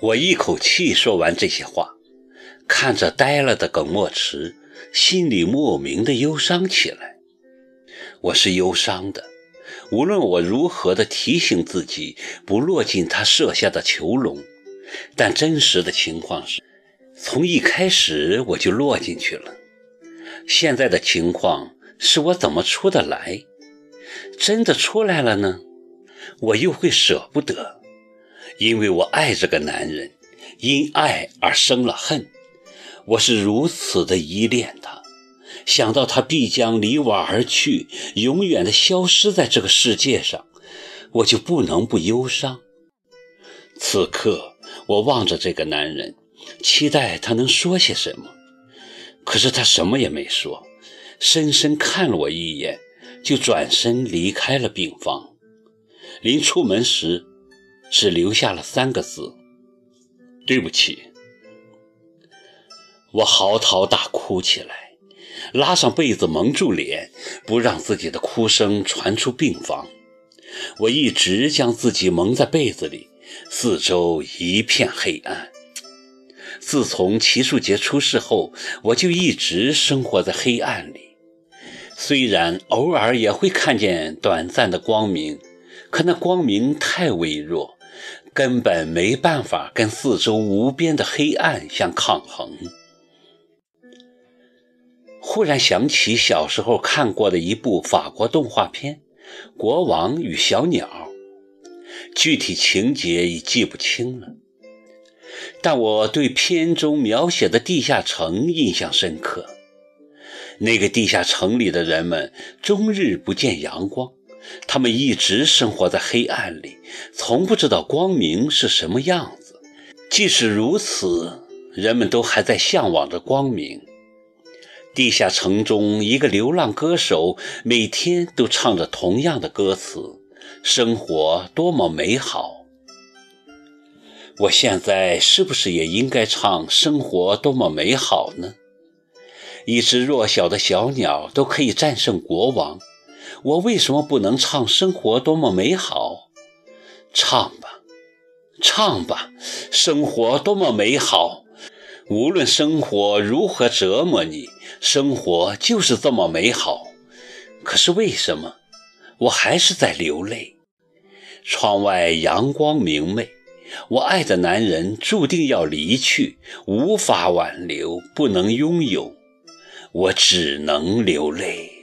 我一口气说完这些话，看着呆了的耿墨池，心里莫名的忧伤起来。我是忧伤的，无论我如何的提醒自己不落进他设下的囚笼，但真实的情况是，从一开始我就落进去了。现在的情况是我怎么出得来？真的出来了呢？我又会舍不得，因为我爱这个男人，因爱而生了恨。我是如此的依恋他。想到他必将离我而去，永远的消失在这个世界上，我就不能不忧伤。此刻，我望着这个男人，期待他能说些什么，可是他什么也没说，深深看了我一眼，就转身离开了病房。临出门时，只留下了三个字：“对不起。”我嚎啕大哭起来。拉上被子蒙住脸，不让自己的哭声传出病房。我一直将自己蒙在被子里，四周一片黑暗。自从齐树杰出事后，我就一直生活在黑暗里。虽然偶尔也会看见短暂的光明，可那光明太微弱，根本没办法跟四周无边的黑暗相抗衡。忽然想起小时候看过的一部法国动画片《国王与小鸟》，具体情节已记不清了，但我对片中描写的地下城印象深刻。那个地下城里的人们终日不见阳光，他们一直生活在黑暗里，从不知道光明是什么样子。即使如此，人们都还在向往着光明。地下城中，一个流浪歌手每天都唱着同样的歌词：“生活多么美好。”我现在是不是也应该唱“生活多么美好”呢？一只弱小的小鸟都可以战胜国王，我为什么不能唱“生活多么美好”？唱吧，唱吧，生活多么美好。无论生活如何折磨你，生活就是这么美好。可是为什么我还是在流泪？窗外阳光明媚，我爱的男人注定要离去，无法挽留，不能拥有，我只能流泪。